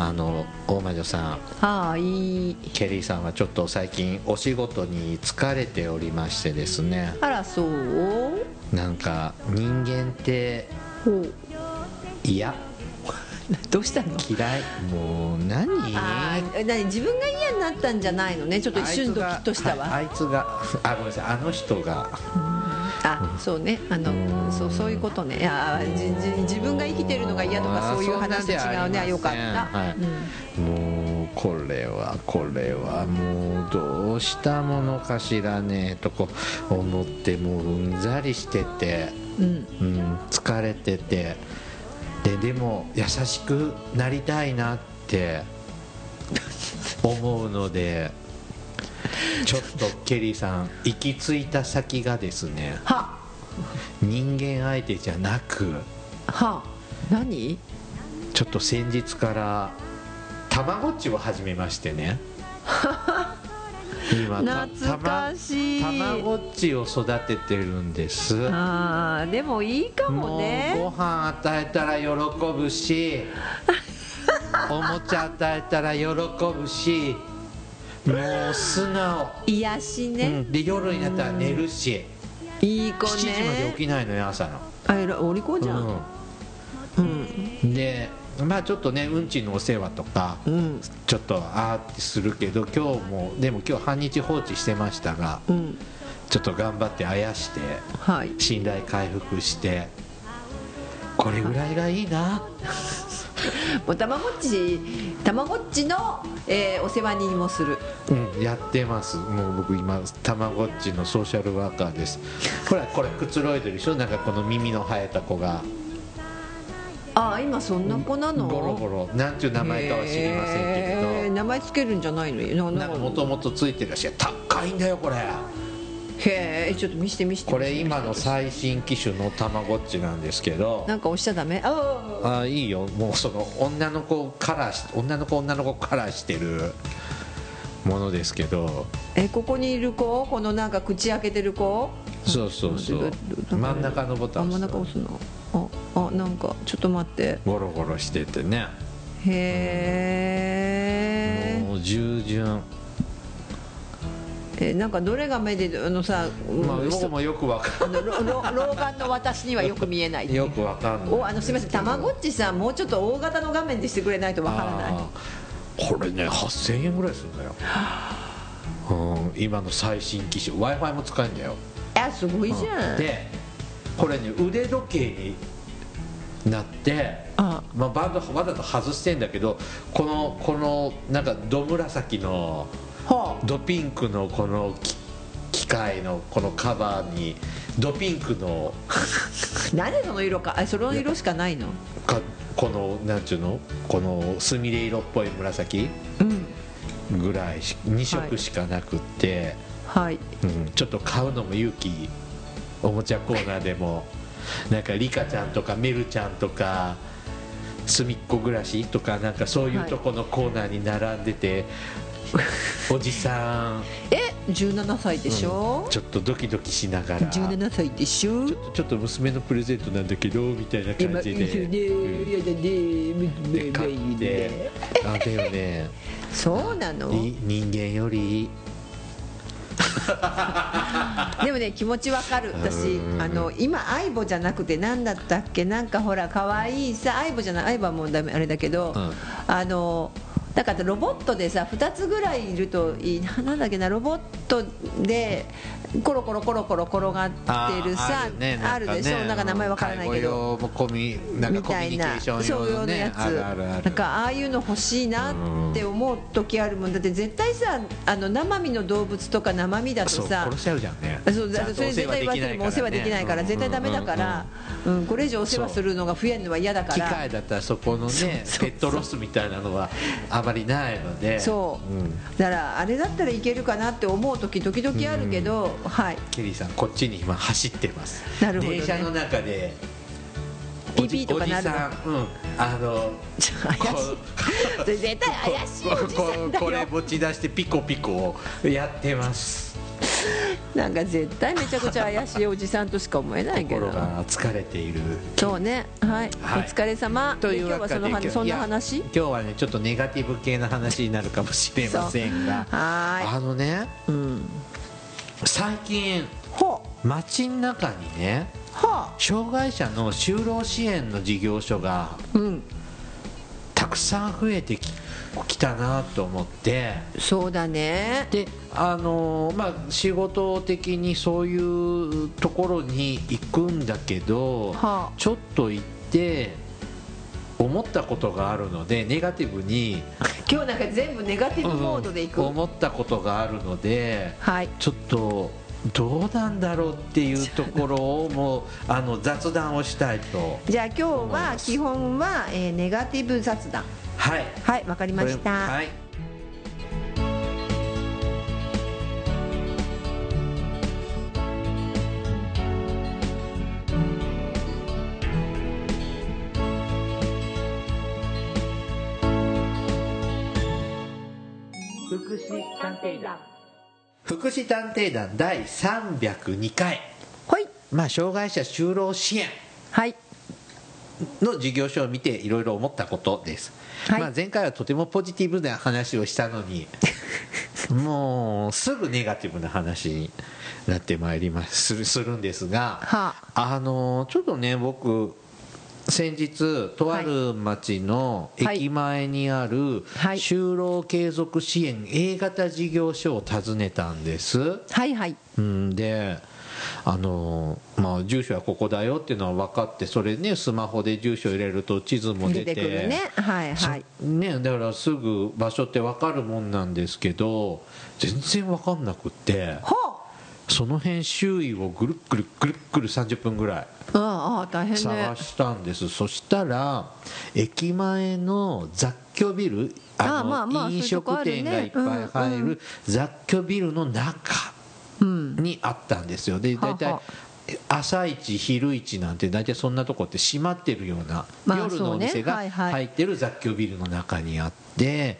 あの大魔女さん。はいケリーさんはちょっと最近お仕事に疲れておりましてですね。あらそう？なんか人間ってほう嫌。どうしたの？嫌い。もう何？あー何？自分が嫌になったんじゃないのね？ちょっと一瞬ドキッとしたわ。あいつがあごめんなさい。あの人があそうね。あのうん。そうそういうことね。いや自分が生きてるのが嫌とかそういう話と違うね。あよかった、はい。うん。もうこれはこれはもうどうしたものかしらねとこう思ってもううんざりしてて、うん。うん、疲れててででも優しくなりたいなって思うので ちょっとケリーさん行き着いた先がですねは。人間相手じゃなくは。何？ちょっと先日からたまごっちを始めましてね。今た懐かしい。たまごっちを育ててるんです。あーでもいいかももうねご飯与えたら喜ぶし おもちゃ与えたら喜ぶしもう素直、癒しうね、ん、で夜になったら寝るし。いい子7時まで起ねきないのよ朝の、あえらお利口じゃん。うん。でまあちょっとねうんちのお世話とかうん。ちょっとあーってするけど今日もでも今日半日放置してましたがうん。ちょっと頑張ってあやしてはい。信頼回復してこれぐらいがいいな もうたまごっちたまごっちの、えーお世話人もする。うんやってます。もう僕今たまごっちのソーシャルワーカーです。ほらこれくつろいでるでしょ？なんかこの耳の生えた子が。ああ今そんな子なの？ゴロゴロ。なんていう名前かは知りませんけへーれ名前つけるんじゃないの？なんかもともとついてるらしい。高いんだよこれへえちょっと見して見して。これ今の最新機種のたまごっちなんですけど。なんか押しちゃダメ？あああいいよ。もうその女の子カラーし女の子女の子カラーしてるものですけど。えここにいる子？このなんか口開けてる子？そうそうそう。真ん中のボタンあ真ん中押すのああなんかちょっと待ってゴロゴロしててねへえもう従順えなんかどれが目であのさ、まあうん僕もよくわかあのろろ老眼の私にはよく見えないんよくわかんないおあのすみませんたまごっちさんもうちょっと大型の画面でしてくれないとわからないこれね8000円ぐらいするんだようん今の最新機種 w i f i も使えるんだよえすごいじゃん、でこれね腕時計になってあまあ、バンドわざと外してんだけどこのこのなんかど紫のはドピンクのこのき機械のこのカバーにドピンクのあ何でその色か？あその色しかないの？かこのなんちゅうの？このすみれ色っぽい紫うん。ぐらいし2色しかなくって、はい。うん、ちょっと買うのも勇気おもちゃコーナーでも なんかリカちゃんとかメルちゃんとかすみっこ暮らしとかなんかそういうとこのコーナーに並んでて、おじさん。え17歳でしょ、ちょっとドキドキしながら。ちょっ17歳でしょ？とちょっと娘のプレゼントなんだけどみたいな感じで、やだね。で買って。あだよね。そうなの？い人間より。でもね気持ちわかる。私うん。あの今相棒じゃなくて何だったっけ？なんかほら可愛いさ相棒じゃない相棒はもうダメあれだけど、うん。あのだからロボットでさ2つぐらいいるといいななんだっけなロボットでコロコロコロコロ転がってるさある,、ねなんかね。でしょ？なんか名前わからないけど。コミみコミュニケたいなーションそういうよ用のやつ。あるあるある。なんかああいうの欲しいなって思う時あるもん。だって絶対さあの生身の動物とか生身だとさ殺しちゃうじゃんね。そうだそれ絶対言わせるもんお世話できないから絶対ダメだから、うん、これ以上お世話するのが増えるのは嫌だか機ら械だったらそこのねペットロスみたいなのはあまりないので。そう、ん。だからあれだったらいけるかなって思う時時々あるけど、はい。ケリーさんこっちに今走ってます。なるほどね。電車の中でピーピーとかなるの？おじさんうんあのちょ怪しい。絶対怪しいおじさんだここれよ持ち出してピコピコやってます。なんか絶対めちゃくちゃ怪しいおじさんとしか思えないけど。心が疲れている。そうねはい、はい。お疲れ様。という今日はその話そんな話？今日はねちょっとネガティブ系な話になるかもしれませんが。はあのねうん最近ほ街の中にね障害者の就労支援の事業所があうん。たくさん増えてききたなと思って。そうだね。であのまあ仕事的にそういうところに行くんだけど、はあちょっと行って思ったことがあるのでネガティブに、今日なんか全部ネガティブモードでいく、思ったことがあるのではい。ちょっとどうなんだろうっていうところをもう あの雑談をしたいと。じゃあ今日は基本は、えーネガティブ雑談。はい。はいわかりました、はい祉探偵団。福祉探偵団第302回。はい。まあ障害者就労支援。はい。の事業所を見ていろいろ思ったことです、はい。まあ、前回はとてもポジティブな話をしたのに もうすぐネガティブな話になってまいります。するするんですが、はあ。のちょっとね僕先日とある町のはい駅前にあるはい。就労継続支援 A 型事業所を訪ねたんです、はいはい。うんであのまあ住所はここだよっていうのは分かってそれねスマホで住所入れると地図も出て。ね。はいはい。そねだからすぐ場所って分かるもんなんですけど全然分かんなくって。ほその辺周囲をぐるっぐるぐるっぐる30分ぐらいうああ大変ね。探したんです、そしたら駅前の雑居ビルあまあまあ飲食店がいっぱい入る雑居ビルの中うん。にあったんですよ。ではあ大体は朝一昼一なんて大体そんなとこって閉まってるような、まあ夜のお店が入ってる雑居ビルの中にあって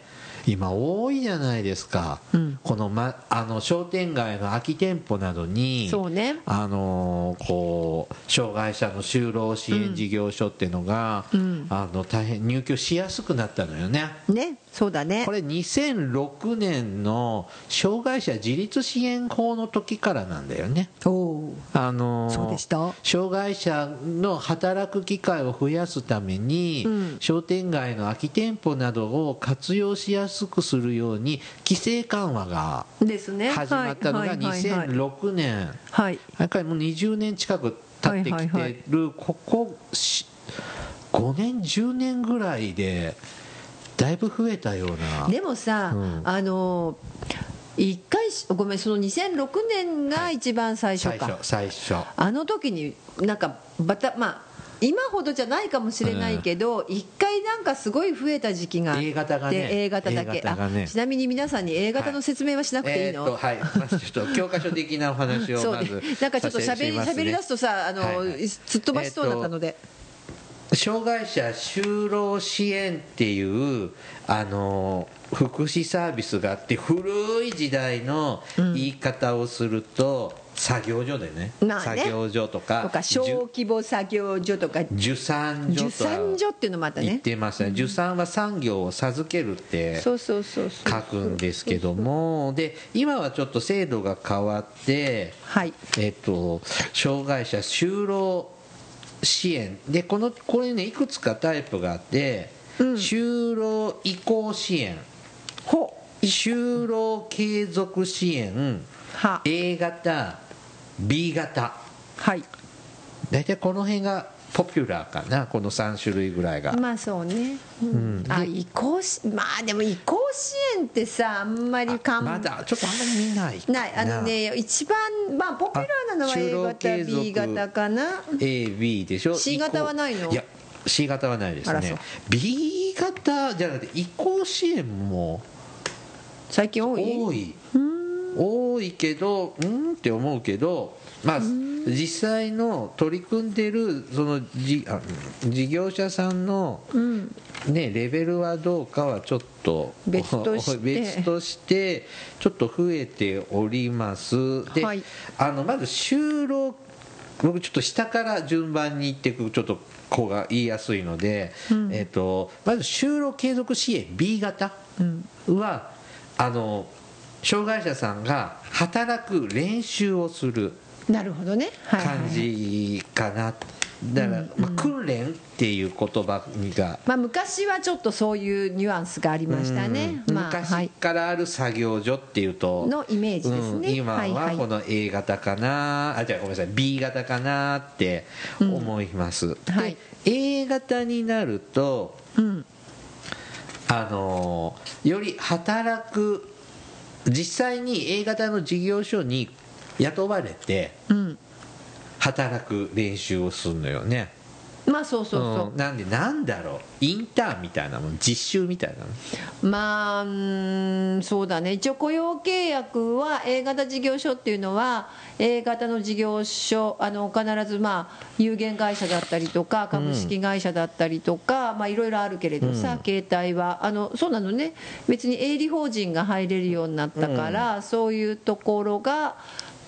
今多いじゃないですか、うん。この,、ま、あの商店街の空き店舗などにそうね。あのーこう障害者の就労支援事業所っていうのが、うん。あの大変入居しやすくなったのよね。ねそうだね。これ2006年の障害者自立支援法の時からなんだよね。おおあの障害者の働く機会を増やすために、うん。商店街の空き店舗などを活用しやすくするように規制緩和がですね。始まったのがはいはいはいはい。2006年。はい。あれからもう20年近く経ってきはいはいはい。てるここし5年10年ぐらいでだいぶ増えたような。でもさ、うん。あの一回しごめんその2006年が一番最初最か、初最初。あの時になんかバタまあ今ほどじゃないかもしれないけど、一回なんかすごい増えた時期があって A 型がね。A 型だけ。A 型がね。あちなみに皆さんに A 型の説明はしなくていいの、えーっとはい。まずちょっと教科書的なお話をそうね。まずなんかちょっとしゃべり,、しゃべり出すとさあの、はいはい。すっ飛ばしそうだったので、障害者就労支援っていうあの福祉サービスがあって古い時代の言い方をすると、作業所でね,、まあね。作業所とかとか小規模作業所とか。受産所受とは産所っていうのもあった言っねてましたね、受産は産業を授けるってそうそうそうそう。書くんですけどもで今はちょっと制度が変わってはい。えっと、障害者就労支援。でこのこれねいくつかタイプがあって、うん。就労移行支援。ほ就労継続支援。は。A 型 B 型。はい。大体この辺がポピュラーかなこの3種類ぐらいが、まあそうね、うん。あ移行しまあでも移行支援ってさあんまりかんまだちょっとあんまり見ないな。い。あのね一番まあポピュラーなのはあ A 型 B 型かな。AB でしょ？C 型はないの？いや C 型はないですね。B 型じゃなくて移行支援も最近多い？多い多いけどうんって思うけどまあ実際の取り組んでるそのじあ事業者さんのうん。ねレベルはどうかはちょっと別として。別としてちょっと増えております。で、はい。あのまず就労僕ちょっと下から順番にいっていくちょっと子が言いやすいので、えっとまず就労継続支援 B 型は、あの障害者さんが働く練習をするなるほどね。はいはいはい。感じかな、だから、まあ、訓練っていう言葉が。まあ昔はちょっとそういうニュアンスがありましたね。昔いからある作業所っていうと、のイメージですね。うん今はこの A 型かな、あじゃあごめんなさい。B 型かなって思います、はい。で A 型になるとうん。あのより働く実際に A 型の事業所に雇われてうん。働く練習をするのよねまあそうそうそう。うん。なんでなんだろう。インターンみたいなもん実習みたいなの？まあうそうだね。一応雇用契約は A 型事業所っていうのは A 型の事業所あの必ずまあ有限会社だったりとか株式会社だったりとか、まあいろいろあるけれどさ、携帯は。あのそうなのね。別に営利法人が入れるようになったから、そういうところが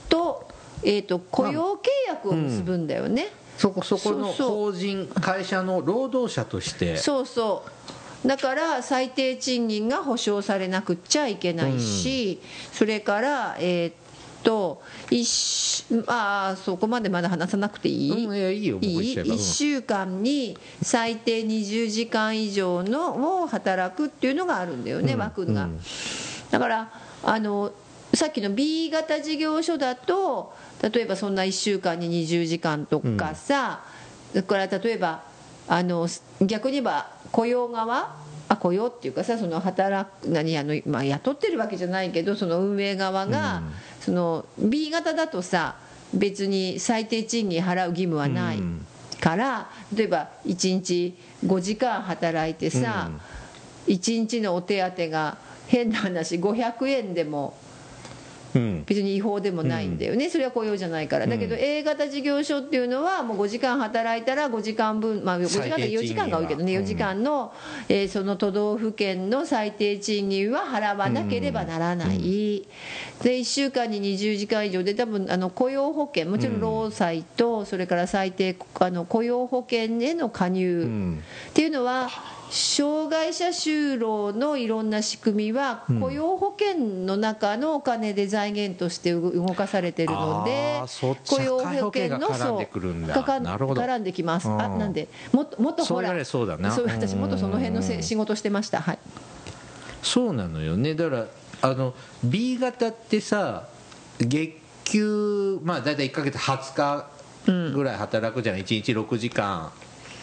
と,、えー、と雇用契約を結ぶんだよね。そこそこの法人会社の労働者として。そうそう。だから最低賃金が保障されなくっちゃいけないし、それからえーっと一週ああそこまでまだ話さなくていい、うんいやいいよ。もういい？一緒やから。1週間に最低20時間以上のを働くっていうのがあるんだよね、枠が、うん。だからあのさっきの B 型事業所だと例えばそんな1週間に20時間とかさ、だから例えばあの逆に言えば雇用側あ雇用っていうかさその働く何あの、まあ、雇ってるわけじゃないけどその運営側が、その B 型だとさ別に最低賃金払う義務はないうん。から、例えば1日5時間働いてさ、1日のお手当が変な話500円でもうん別に違法でもないんだよね、それは雇用じゃないから。だけど A 型事業所っていうのはもう5時間働いたら5時間分まあ5時間で4時間が多いけどね。4時間の、えーその都道府県の最低賃金は払わなければならない、で1週間に20時間以上で多分あの雇用保険もちろん。労災とそれから最低あの雇用保険への加入、うん。っていうのは障害者就労のいろんな仕組みは雇用保険の中のお金で財源として動動かされてるので雇用保険の絡んでくるんだ。かかなるほど。絡んできます。うん。あなんでもっともっとほらそう私もっとその辺のせ仕事してました。はい。そうなのよね。だからあの B 型ってさ月給まあ大体1か月20日ぐらい働くじゃない、1日6時間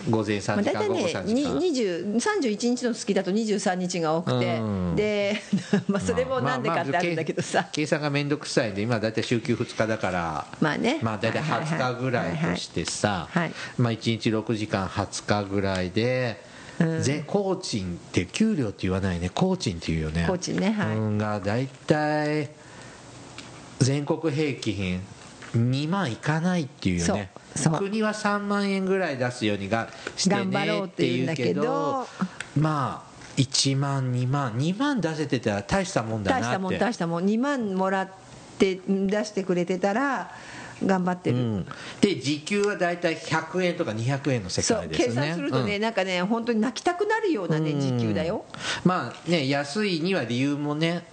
午前3まあ、時間、午後大体ね3時間、に20 31日の月だと23日が多くて、うん。で、まあ、それもなんでかってあるんだけどさ、計算が面倒くさいんで今大体週休2日だからまあね。まあ大体はいはいはい。20日ぐらいとしてさはいはいまあ1日6時間20日ぐらいでうん。ぜ工賃って給料って言わないね。工賃っていうよね。工賃ねはい。うんが大体全国平均2万いかないっていうよね国は3万円ぐらい出すようにがして頑張ろうねっってて言うんだけどどまあ1万2万。2万出せてたら大したもんだなって。大したもん大したもん。2万もらって出してくれてたら頑張ってる、うん、で時給は大体100円とか200円の世界ですね。計算するとね、うん。なんかね本当に泣きたくなるようなね時給だよ、まあね安いには理由もね、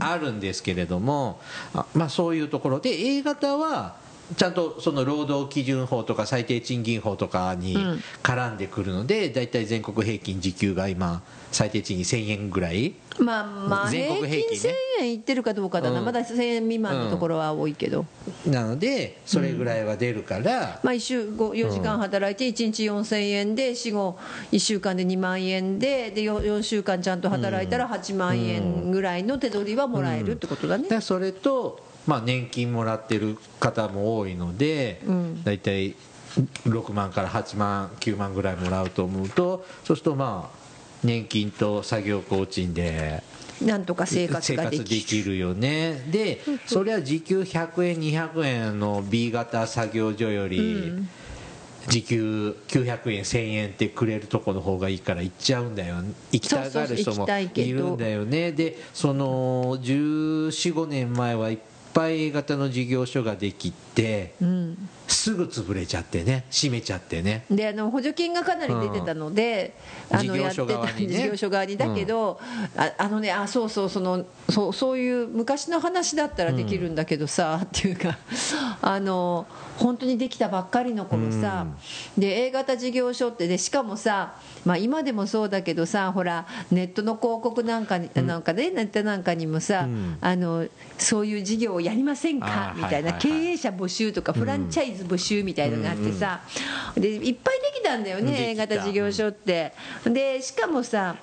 あるんですけれどもあまあそういうところで A 型はちゃんとその労働基準法とか最低賃金法とかにうん。絡んでくるので大体全国平均時給が今最低賃金1000円ぐらい。まあまあ全平均国平均ね1000円いってるかどうかだな、うん。まだ1000円未満のところは多いけど、なのでそれぐらいは出るから、まあ、1週4時間働いて1日4000円で死後1週間で2万円でで 4, 4週間ちゃんと働いたら8万円ぐらいの手取りはもらえるってことだね。だそれと、まあ、年金もらってる方も多いので、うん。大体6万から8万9万ぐらいもらうと思うとそうするとまあ年金と作業工賃でなんとか生活ができるよね。でそれは時給100円200円の B 型作業所より時給900円1000円ってくれるとこの方がいいから行っちゃうんだよ。行きたがる人もいるんだよね。でその1415年前はいっぱい A 型の事業所ができてうん、すぐ潰れちゃってね閉めちゃってね。であの補助金がかなり出てたので、うん。あのやってた事業所側に。だけど、ああのねあそうそうそのそうそういう昔の話だったらできるんだけどさ、っていうかあの本当にできたばっかりの頃さ、で A 型事業所ってでしかもさ、まあ、今でもそうだけどさほらネットの広告なんかに、なんかねネットなんかにもさ、うん。あのそういう事業をやりませんか？みたいな、はいはいはい。経営者募集とかフランチャイズ募集みたいなのがあってさ、でいっぱいできたんだよね A 型事業所って。でしかもさ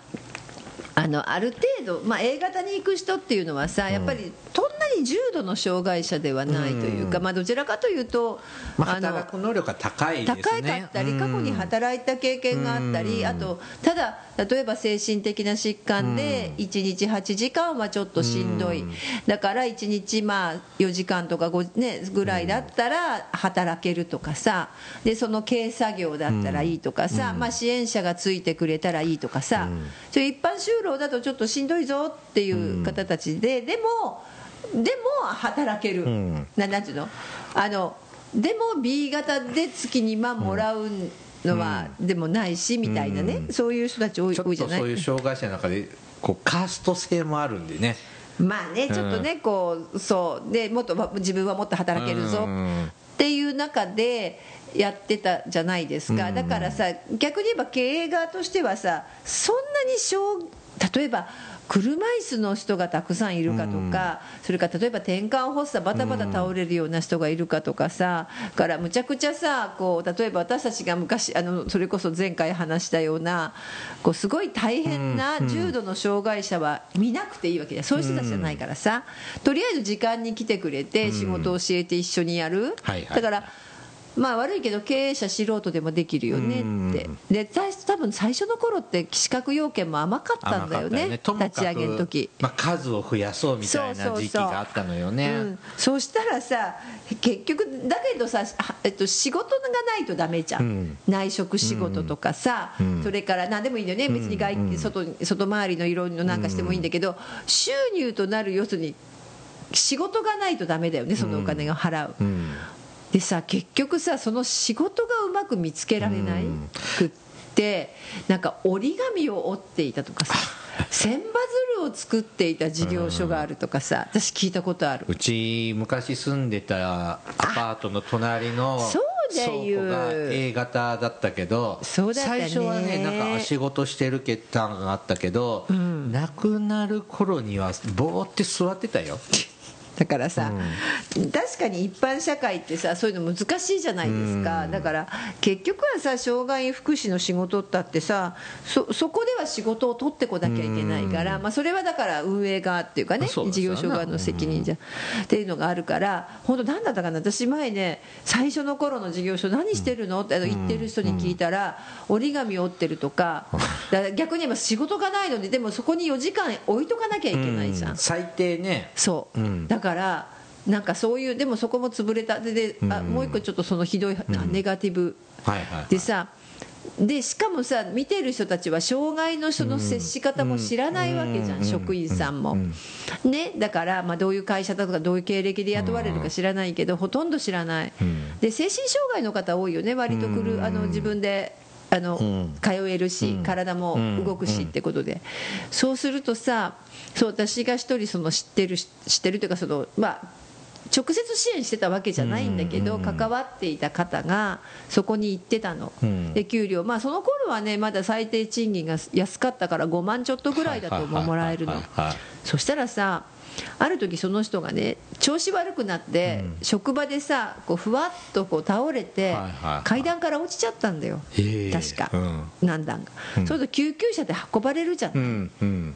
あのある程度、まあ、A 型に行く人っていうのはさやっぱりそんなに重度の障害者ではないというか、まあ、どちらかというと、まあ、働く能力が高いですね。高かったり過去に働いた経験があったり、うん。あとただ例えば精神的な疾患で1日8時間はちょっとしんどい、うん。だから1日まあ4時間とか5、ね、ぐらいだったら働けるとかさでその軽作業だったらいいとかさ、まあ、支援者がついてくれたらいいとかさ、そういう一般就労だとちょっとしんどいぞっていう方たちで、でもでも働ける、ん。ななんていうの？あのでも B 型で月2万もらうのは、でもないしみたいなね、うん。そういう人たち多いじゃない？とそういう障害者の中でこうカースト制もあるんでね。まあねちょっとね、こうそう。でもっとま自分はもっと働けるぞうん。っていう中でやってたじゃないですか、うん。だからさ逆に言えば経営側としてはさそんなに小例えば車椅子の人がたくさんいるかとか、それから例えば転換発作バタバタ倒れるような人がいるかとかさからむちゃくちゃさこう例えば私たちが昔あのそれこそ前回話したようなこうすごい大変な重度の障害者は見なくていいわけじゃん。そういう人たちじゃないからさ。とりあえず時間に来てくれて仕事を教えて一緒にやる、だからまあ悪いけど経営者素人でもできるよねって。でた多分最初の頃って資格要件も甘かったんだよね。甘かったともかく立ち上げの時。まあ、数を増やそうみたいな時期があったのよね。うん、そう。したらさ結局だけどさ、はえっと、仕事がないとダメじゃん、うん。内職仕事とかさ、うん。それから何でもいいんだよね別に外、うん。外外回りの色々なんかしてもいいんだけど、収入となる要するに仕事がないとダメだよねそのお金が払う、うんでさ結局さその仕事がうまく見つけられないうん。くってなんか折り紙を折っていたとかさ 千羽鶴を作っていた事業所があるとかさ私聞いたことある。うち昔住んでたアパートの隣の倉庫が A 型だったけど最初はねなんか仕事してる決断があったけど、ん。亡くなる頃にはぼーって座ってたよだからさ、確かに一般社会ってさそういうの難しいじゃないですか、だから結局はさ障害福祉の仕事だってさそそこでは仕事を取ってこなきゃいけないから、まあ、それはだから運営側っていうかね事業所側の責任じゃ、っていうのがあるから本当何だったかな。私前ね最初の頃の事業所何してるの？って言ってる人に聞いたら、折り紙折ってるとかだから逆に言えば仕事がないのにでもそこに4時間置いとかなきゃいけないじゃん。うん。最低ね。そう、うん。だからなんかそういうでもそこも潰れた。でであもう一個ちょっとそのひどい、ネガティブ。でさでしかもさ見てる人たちは障害の人の接し方も知らないわけじゃん、職員さんも、ね、だから、まあ、どういう会社だとかどういう経歴で雇われるか知らないけど、ほとんど知らない、ん。で精神障害の方多いよね割と来る、あの自分であの、ん。通えるし、体も動くしってことで、そうするとさそう私が一人その知ってる知ってるというかそのまあ直接支援してたわけじゃないんだけど、関わっていた方がそこに行ってたの、うん。で給料、まあ、その頃はねまだ最低賃金が安かったから5万ちょっとぐらいだと思うもらえるのそしたらさある時その人がね調子悪くなって、うん。職場でさこうふわっとこう倒れて、階段から落ちちゃったんだよ、確か、うん。何段か、うん。そうすると救急車で運ばれるじゃん。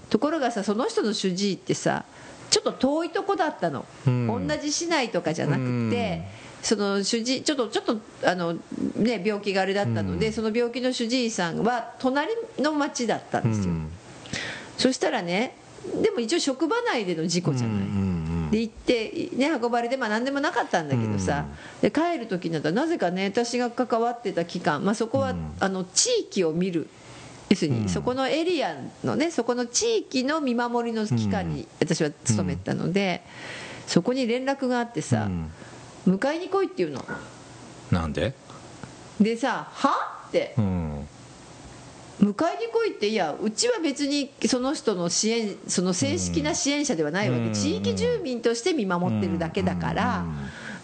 ところがさその人の主治医ってさちょっと遠いとこだったの、うん。同じ市内とかじゃなくて、その主治ちょっとちょっとあの、ね、病気があれだったので、うん。その病気の主治医さんは隣の町だったんですよ、そしたらねでも一応職場内での事故じゃない、で行って、ね、運ばれて、まあ、何でもなかったんだけどさ、で帰る時になったらなぜかね私が関わってた期間、まあ、そこは、うん。あの地域を見る要するに、うん。そこのエリアのねそこの地域の見守りの期間に私は勤めてたので、そこに連絡があってさ、うん。迎えに来いっていうの。なんで？でさ「は?」って。うん。迎えに来いっていやうちは別にその人の支援その正式な支援者ではないわけ、うん。地域住民として見守ってるだけだから、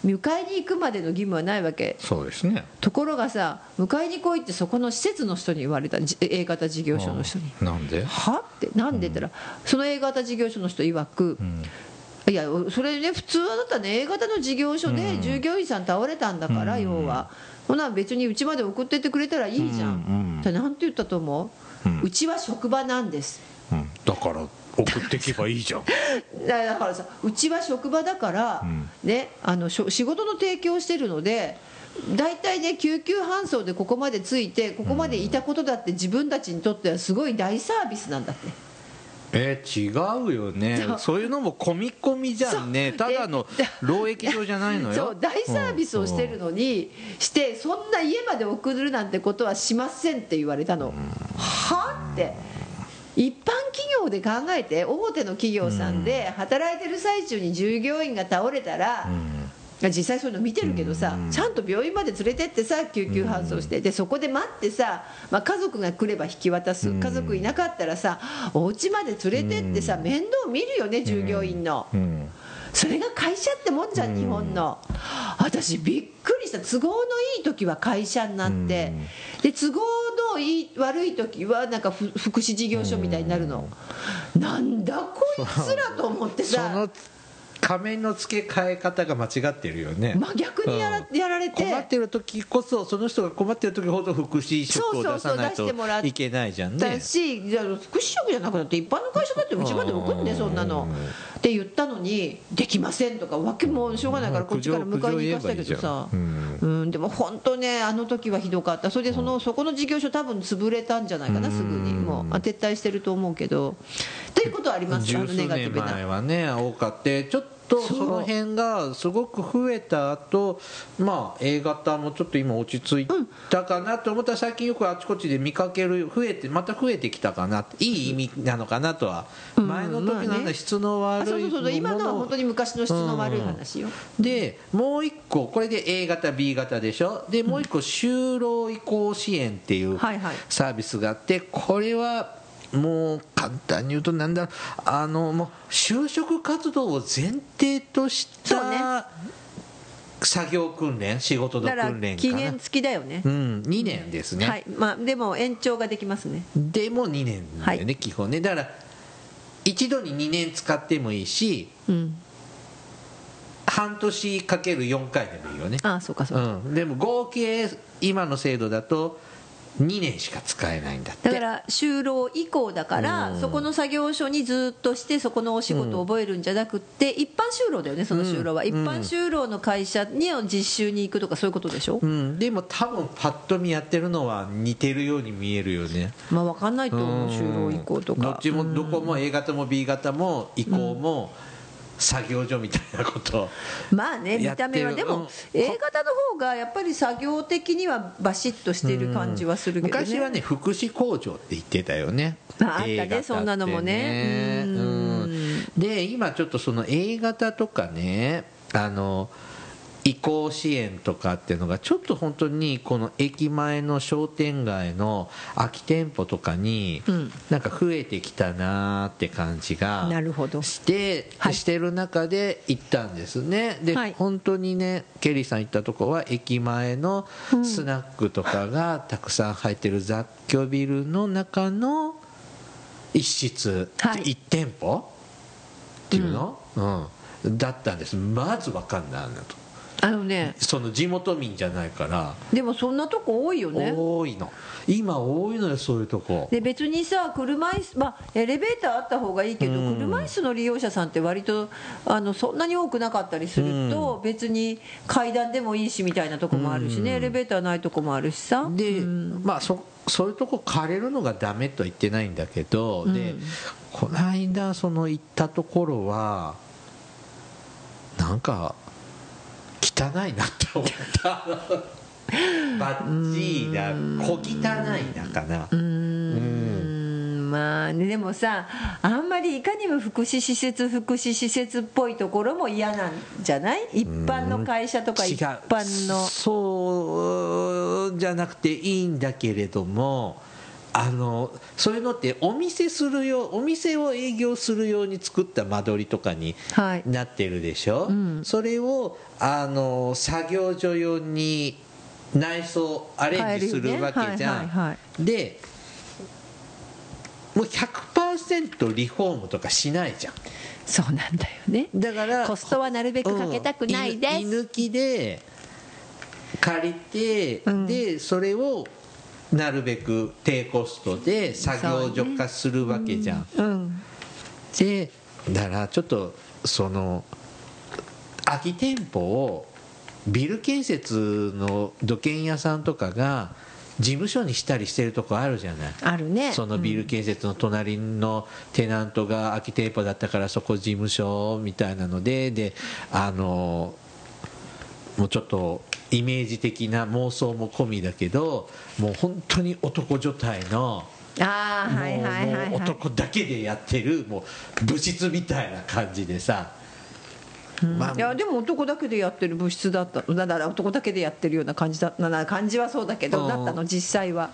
迎えに行くまでの義務はないわけ。そうですね。ところがさ迎えに来いってそこの施設の人に言われたじ A 型事業所の人に。なんで「は?」ってなんでって言ったらその A 型事業所の人曰くうん。いやそれね普通はだったらね A 型の事業所で従業員さん倒れたんだから、うん。要は。ほな別にうちまで送ってってくれたらいいじゃん、うんってなんて言ったと思う、ううんちは職場なんですうんだから送ってけばいいじゃん。だ だからさうちは職場だから、うん。ね、あのしょ仕事の提供をしてるので大体ね救急搬送でここまでついてここまでいたことだって自分たちにとってはすごい大サービスなんだって。えー違うよね。そう。いうのも込み込みじゃんね。ただの労役所じゃないのよ。そう大サービスをしてるのに、してそんな家まで送るなんてことはしませんって言われたの、はって一般企業で考えて大手の企業さんで働いてる最中に従業員が倒れたら、実際そういうの見てるけどさ、ちゃんと病院まで連れてってさ救急搬送して、でそこで待ってさ、まあ、家族が来れば引き渡す。家族いなかったらさお家まで連れてってさ面倒見るよね従業員の。うんそれが会社ってもんじゃん日本の。私びっくりした都合のいい時は会社になって。で都合のいい悪い時はなんかふ福祉事業所みたいになるの。なんだこいつらと思ってさ仮面の付け替え方が間違ってるよね。真逆にやら,、やられて。困ってる時こそその人が困ってる時ほど福祉職を出さないといけないじゃんだねしじゃあ福祉職じゃなくなって一般の会社だってうちまで送んねそんなの。って言ったのにできませんとかわけもうしょうがないからこっちから迎えに行かせたけどさ。うん。でも本当ねあの時はひどかった。それでそのそこの事業所多分潰れたんじゃないかなすぐに。もうあ撤退してると思うけど。っていうことはあります。あのネガティブな前はね多かってちょっとそう。その辺がすごく増えた後まあ A 型もちょっと今落ち着いたかなと思ったら最近よくあちこちで見かける増えてまた増えてきたかないい意味なのかなとは。うん。前の時の質のあそう悪いそう。そう今のは本当に昔の質の悪い話よ。でもう一個これで A 型 B 型でしょ？でもう一個就労移行支援っていうサービスがあってこれはもう簡単に言うとなんだろうあのもう就職活動を前提とした作業訓練仕事の訓練期限付きだよね。うん2年ですね、はい。まあでも延長ができますね。でも2年だよね、はい。基本ね。だから一度に2年使ってもいいしうん。半年かける4回でもいいよね。ああそうかそうか。うん、でも合計今の制度だと2年しか使えないんだって。だから就労以降だから、うん。そこの作業所にずっとしてそこのお仕事を覚えるんじゃなくって、一般就労だよねその就労は、うん。一般就労の会社に実習に行くとかそういうことでしょ、うん、でも多分パッと見やってるのは似てるように見えるよね。まあ分かんないと思う就労以降とか。どっちもどこも A 型も B 型も移行も作業所みたいなことまあね見た目は。でもうん。A 型の方がやっぱり作業的にはバシッとしてる感じはするけどね。昔はね福祉工場って言ってたよね。ああったねてそんなのもね。ううん。んで今ちょっとその A 型とかねあの移行支援とかっていうのがちょっと本当にこの駅前の商店街の空き店舗とかにうん。なんか増えてきたなーって感じがして、はい。してる中で行ったんですね。で、はい。本当にねケリーさん行ったとこは駅前のスナックとかがたくさん入ってる雑居ビルの中の一室、はい。一店舗っていうの、うん。だったんです。まず分かんないなとあのねその地元民じゃないから、でもそんなとこ多いよね。多いの。今多いのよそういうとこ。で別にさ車椅子、まあ、エレベーターあった方がいいけど、うん。車椅子の利用者さんって割とあのそんなに多くなかったりすると、別に階段でもいいしみたいなとこもあるしね、エレベーターないとこもあるしさ。で、うん。まあそそういうとこ借りるのがダメとは言ってないんだけど、でこの間その行ったところはなんか汚いなって思った。バッチリだ小汚いだかなうーん。まあねでもさあんまりいかにも福祉施設福祉施設っぽいところも嫌なんじゃない？一般の会社とか一般の。そうじゃなくていいんだけれどもあのそういうのってお店するよお店を営業するように作った間取りとかにはい。なってるでしょ、うん。それをあの作業所用に内装アレンジするわけじゃん、ねはいはいはい。でもう100%リフォームとかしないじゃん。そうなんだよね。だからコストはなるべくかけたくないです。うん居抜きで借りて、うん。でそれをなるべく低コストで作業所化するわけじゃん、うん。でだからちょっとその空き店舗をビル建設の土建屋さんとかが事務所にしたりしてるとこあるじゃない。あるね。そのビル建設の隣のテナントが空き店舗だったからそこ事務所みたいなのでであのもうちょっとイメージ的な妄想も込みだけどもう本当に男女体のああもうはいはいはい。はい男だけでやってるもう物質みたいな感じでさ、まあいやでも男だけでやってる物質だっただから男だけでやってるような感じだなな感じはそうだけど、うん。だったの実際は。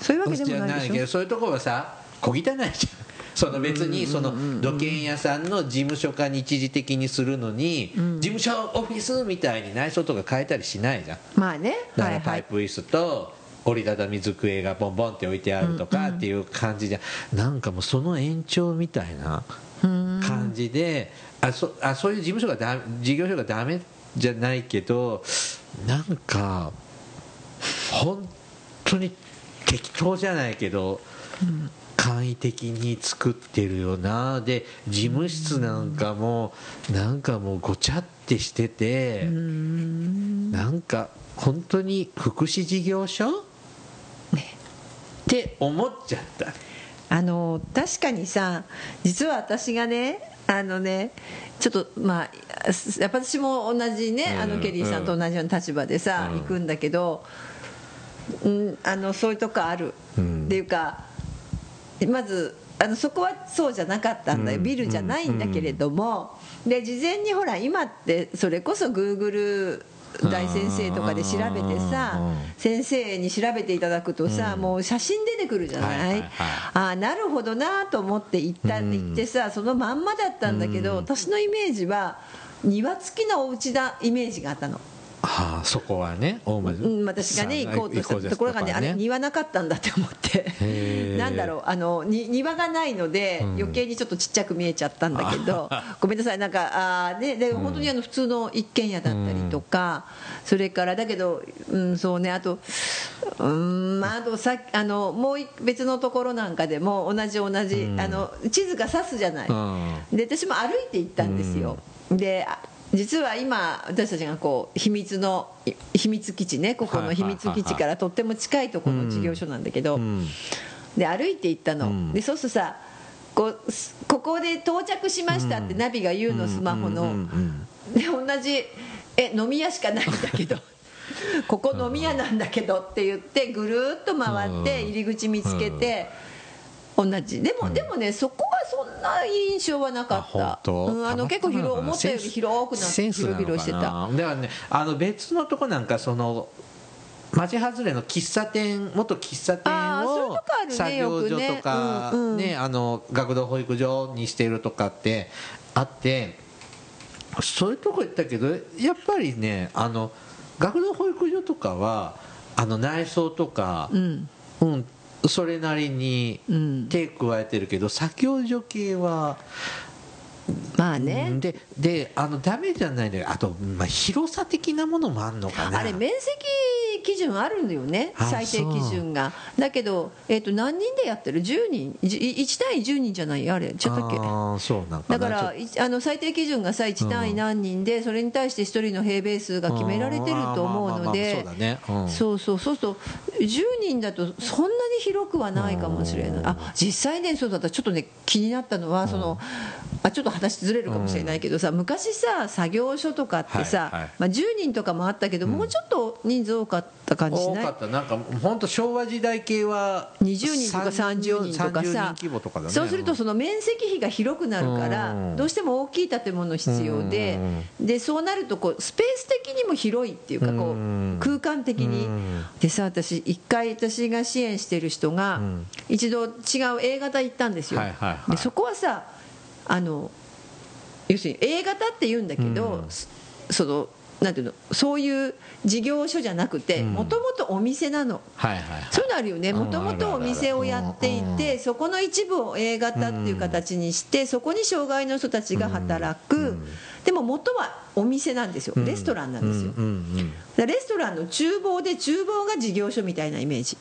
そういうわけでじゃもなでしょ。ないいけどそういうところはさ小汚いじゃんその別にその土建屋さんの事務所化に一時的にするのに、事務所オフィスみたいに内装とか変えたりしないじゃん。まあね。だからパイプ椅子と折りたたみ机がボンボンって置いてあるとかっていう感じじゃなんかもうその延長みたいな感じであそあそういう事務所がだ事業所がダメじゃないけどなんか本当に適当じゃないけど、簡易的に作ってるよな。で事務室なんかもなんかもうごちゃってしててなんか本当に福祉事業所？って思っちゃった。あの確かにさ実は私がねあのねちょっとまあやっぱ私も同じね、うんあのケリーさんと同じような立場でさ、うん。行くんだけど、うん、あのそういうとこある、うん。っていうかまずあのそこはそうじゃなかったんだよ、うん。ビルじゃないんだけれども、で事前にほら今ってそれこそグーグル大先生とかで調べてさうん先生に調べていただくとさ、もう写真出てくるじゃない,、ああなるほどなと思って行った、うん行ってさそのまんまだったんだけど、うん。私のイメージは庭付きのお家だイメージがあったの。はあそこはね大間うん、私がね行こうとしたところがねあれ庭なかったんだって思って。なんだろうあのに庭がないのでうん。余計にちょっとちっちゃく見えちゃったんだけど、ごめんなさいなんかあーでで本当にあの普通の一軒家だったりとか、それからだけど、うん、そうねあとうんまああとさあのもう一別のところなんかでも同じ同じ、うん。あの地図が指すじゃない、うん。で私も歩いて行ったんですよ、であ実は今私たちがこう秘密のい秘密基地ねここの秘密基地からとっても近いところの事業所なんだけど、うん。で歩いて行ったの、うん。でそうするとさこここで到着しましたってナビが言うの、スマホの、で同じえ飲み屋しかないんだけど ここ飲み屋なんだけどって言ってぐるーっと回ってうん。入り口見つけて同じ。でもでもねそこはそんな印象はなかった。うん、あの結構広思ったより広くなって広々してた。だからねあの別のとこなんかその町外れの喫茶店元喫茶店を作業所とかうんうん。ねあの学童保育所にしてるとかってあってそういうとこ行ったけどやっぱりねあの学童保育所とかはあの内装とかうん。うんそれなりにうん。手加えてるけど作業所系はまあね、でであのダメじゃないんだけどあと、まあ、広さ的なものもあるのかな。あれ面積基準あるんだよねあ最低基準が。だけど、えー、と何人でやってる？10人？じ1対10人じゃない？あれちょっとっけ。ああそうなんかなだからいあの最低基準がさ1単位何人でそれに対して1人の平米数が決められてると思うのでそうそうそうそうすると10人だとそんなに広くはないかもしれない。あ実際ねそうだった。ちょっとね気になったのはそのあちょっと話ずれるかもしれないけどさ昔さ作業所とかってさ、はいはい。まあ、10人とかもあったけど、もうちょっと人数多かった感じしない？多かった。なんか本当昭和時代系は20人とか30人とか30さね。そうするとその面積比が広くなるからうん。どうしても大きい建物必要でうん。でそうなるとこうスペース的にも広いっていうかこう空間的に。うん。でさ私一回私が支援してる人がん。一度違う A 型行ったんですよ。はいはいはい。でそこはさあの要するに A 型って言うんだけどうん。そそのなんていうのそういう事業所じゃなくてうん。もともとお店なの。はいはいはい。そういうのあるよね。うん。もともとお店をやっていてそこの一部を A 型っていう形にしてそこに障害の人たちが働くでも元はお店なんですよ。レストランなんですよ。うレストランの厨房で厨房が事業所みたいなイメージ。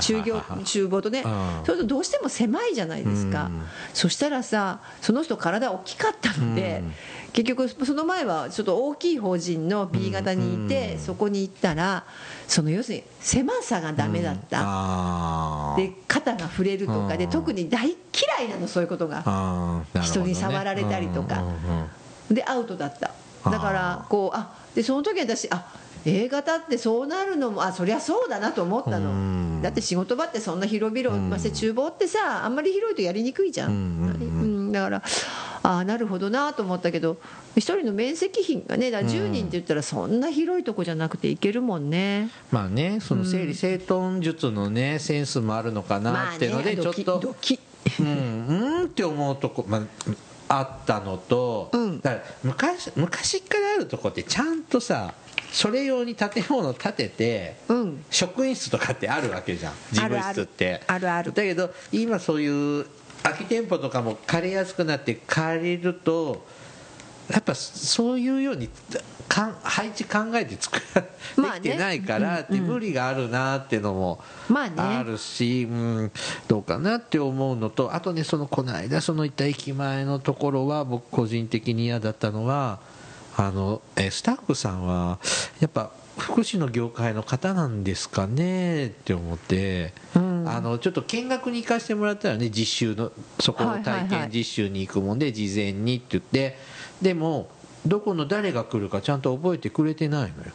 厨業厨房とね。うん。そうするとどうしても狭いじゃないですか。うん。そしたらさその人体大きかったのでうん。結局その前はちょっと大きい法人の B 型にいてそこに行ったらその要するに狭さがダメだった。で肩が触れるとかでうん。特に大嫌いなのそういうことが。人に触られたりとかでアウトだった。だからこうあでその時私あ A 型ってそうなるのもあそりゃそうだなと思ったうん。のだって仕事場ってそんな広々まして厨房ってさあんまり広いとやりにくいじゃん。うんうんうんだからああなるほどなと思ったけど一人の面積比がねだから10人って言ったらそんな広いとこじゃなくていけるもんね。まあねその整理整頓術のねセンスもあるのかなっていうのでちょっとうんうんって思うとこ、まあ、あったのと、うん。だから昔昔からあるとこってちゃんとさそれ用に建物を建ててうん。職員室とかってあるわけじゃん。事務室って。あるある。だけど今そういう空き店舗とかも借りやすくなって借りるとやっぱそういうようにかん配置考えて作らできてないからって無理があるなっていうのもまあるし、うん、どうかなって思うのとあとねそのこの間その行った駅前のところは僕個人的に嫌だったのはあのえスタッフさんはやっぱ福祉の業界の方なんですかねって思って、うん。あのちょっと見学に行かせてもらったらね実習のそこの体験実習に行くもんで事前にって言ってでもどこの誰が来るかちゃんと覚えてくれてないのよ、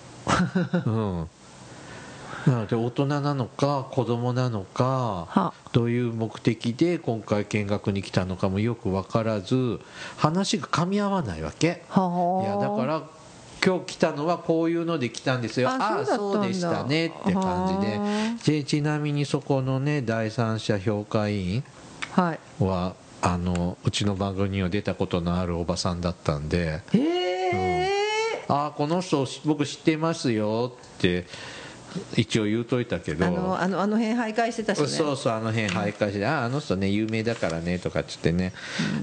うん、なので大人なのか子供なのかは。どういう目的で今回見学に来たのかもよく分からず話が噛み合わないわけ。はいやだから今日来たのはこういうので来たんですよ。あああそうでしたねって感じでちなみにそこのね第三者評価委員はい。はあのうちの番組には出たことのあるおばさんだったんで。へえ「ああこの人僕知ってますよ」って一応言うといたけど。あのあのあの辺徘徊してた人ね。そうそうあの辺徘徊して「あああの人ね有名だからね」とかっつってね